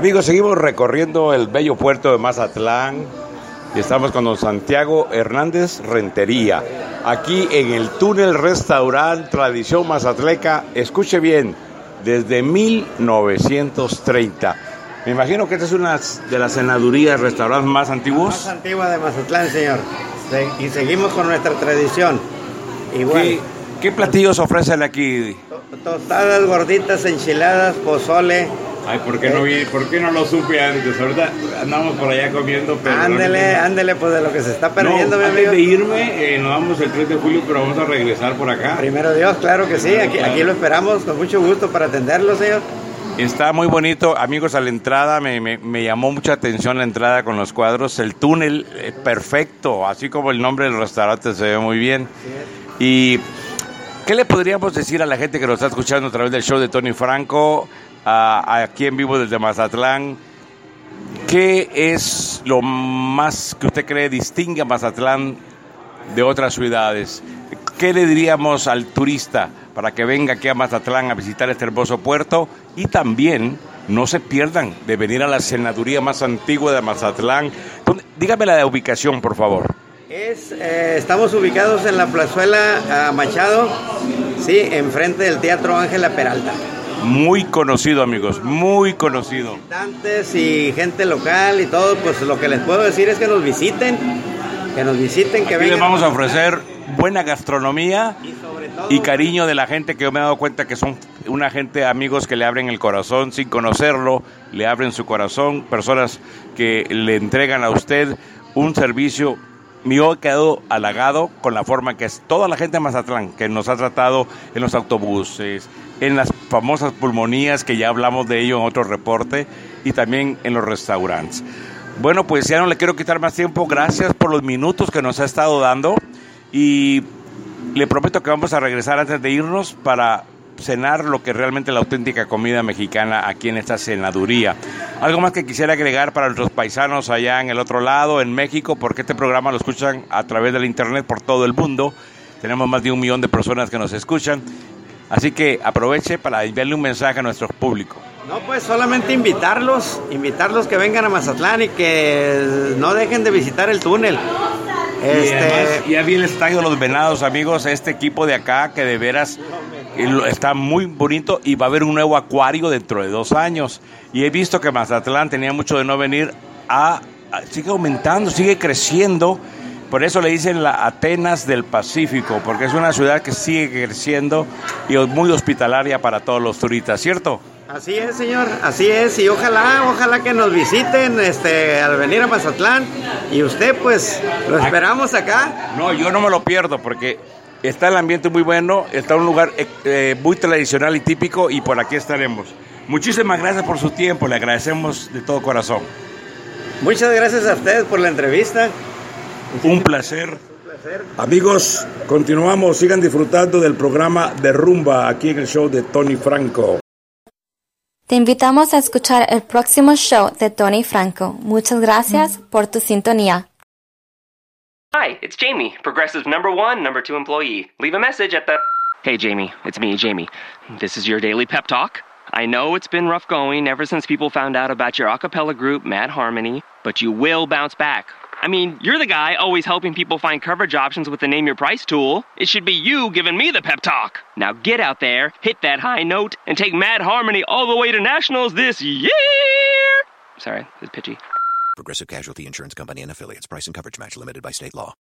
Amigos, seguimos recorriendo el bello puerto de Mazatlán y estamos con don Santiago Hernández Rentería. Aquí en el túnel restaurante Tradición Mazatleca, escuche bien, desde 1930. Me imagino que esta es una de las cenadurías, restaurantes más antiguos. Más antigua de Mazatlán, señor. Y seguimos con nuestra tradición. ¿Qué, ¿Qué, platillos ofrecen aquí? Tostadas, gorditas, enchiladas, pozole, Ay, ¿por qué, no vi, ¿por qué no lo supe antes? Ahorita andamos por allá comiendo, pero... Ándele, ándele, pues de lo que se está perdiendo, no, mi antes de irme, eh, nos vamos el 3 de julio, pero vamos a regresar por acá. Primero Dios, claro que sí, aquí, aquí lo esperamos con mucho gusto para atenderlo, señor. Está muy bonito, amigos, a la entrada me, me, me, llamó mucha atención la entrada con los cuadros, el túnel eh, perfecto, así como el nombre del restaurante se ve muy bien. Y, ¿qué le podríamos decir a la gente que nos está escuchando a través del show de Tony Franco? Aquí en vivo desde Mazatlán. ¿Qué es lo más que usted cree distingue a Mazatlán de otras ciudades? ¿Qué le diríamos al turista para que venga aquí a Mazatlán a visitar este hermoso puerto? Y también no se pierdan de venir a la senaduría más antigua de Mazatlán. Dígame la ubicación, por favor. Eh, estamos ubicados en la plazuela Machado, sí, enfrente del Teatro Ángela Peralta. Muy conocido, amigos, muy conocido. Visitantes y gente local y todo, pues lo que les puedo decir es que nos visiten, que nos visiten, que Aquí vengan. les vamos a ofrecer buena gastronomía y, sobre todo, y cariño de la gente que yo me he dado cuenta que son una gente, amigos que le abren el corazón sin conocerlo, le abren su corazón, personas que le entregan a usted un servicio yo he quedado halagado con la forma que es toda la gente de Mazatlán que nos ha tratado en los autobuses, en las famosas pulmonías que ya hablamos de ello en otro reporte y también en los restaurantes. Bueno, pues ya no le quiero quitar más tiempo. Gracias por los minutos que nos ha estado dando y le prometo que vamos a regresar antes de irnos para cenar lo que es realmente la auténtica comida mexicana aquí en esta cenaduría. Algo más que quisiera agregar para nuestros paisanos allá en el otro lado, en México, porque este programa lo escuchan a través del internet por todo el mundo. Tenemos más de un millón de personas que nos escuchan. Así que aproveche para enviarle un mensaje a nuestro público. No, pues solamente invitarlos, invitarlos que vengan a Mazatlán y que no dejen de visitar el túnel. Este... Y además, ya vi el estadio de los Venados, amigos, este equipo de acá que de veras está muy bonito y va a haber un nuevo acuario dentro de dos años. Y he visto que Mazatlán tenía mucho de no venir a, sigue aumentando, sigue creciendo. Por eso le dicen la Atenas del Pacífico, porque es una ciudad que sigue creciendo y es muy hospitalaria para todos los turistas, ¿cierto? Así es, señor, así es, y ojalá, ojalá que nos visiten este, al venir a Mazatlán y usted pues lo esperamos acá. No, yo no me lo pierdo porque está el ambiente muy bueno, está un lugar eh, muy tradicional y típico y por aquí estaremos. Muchísimas gracias por su tiempo, le agradecemos de todo corazón. Muchas gracias a ustedes por la entrevista. Un placer. Un placer. Amigos, continuamos, sigan disfrutando del programa de Rumba aquí en el show de Tony Franco. Te invitamos a escuchar el próximo show de Tony Franco. Muchas gracias por tu sintonía. Hi, it's Jamie, Progressive number one, number two employee. Leave a message at the. Hey, Jamie, it's me, Jamie. This is your daily pep talk. I know it's been rough going ever since people found out about your a cappella group, Mad Harmony, but you will bounce back. I mean, you're the guy always helping people find coverage options with the Name Your Price tool. It should be you giving me the pep talk. Now get out there, hit that high note, and take Mad Harmony all the way to nationals this year. Sorry, it's pitchy. Progressive Casualty Insurance Company and affiliates. Price and coverage match limited by state law.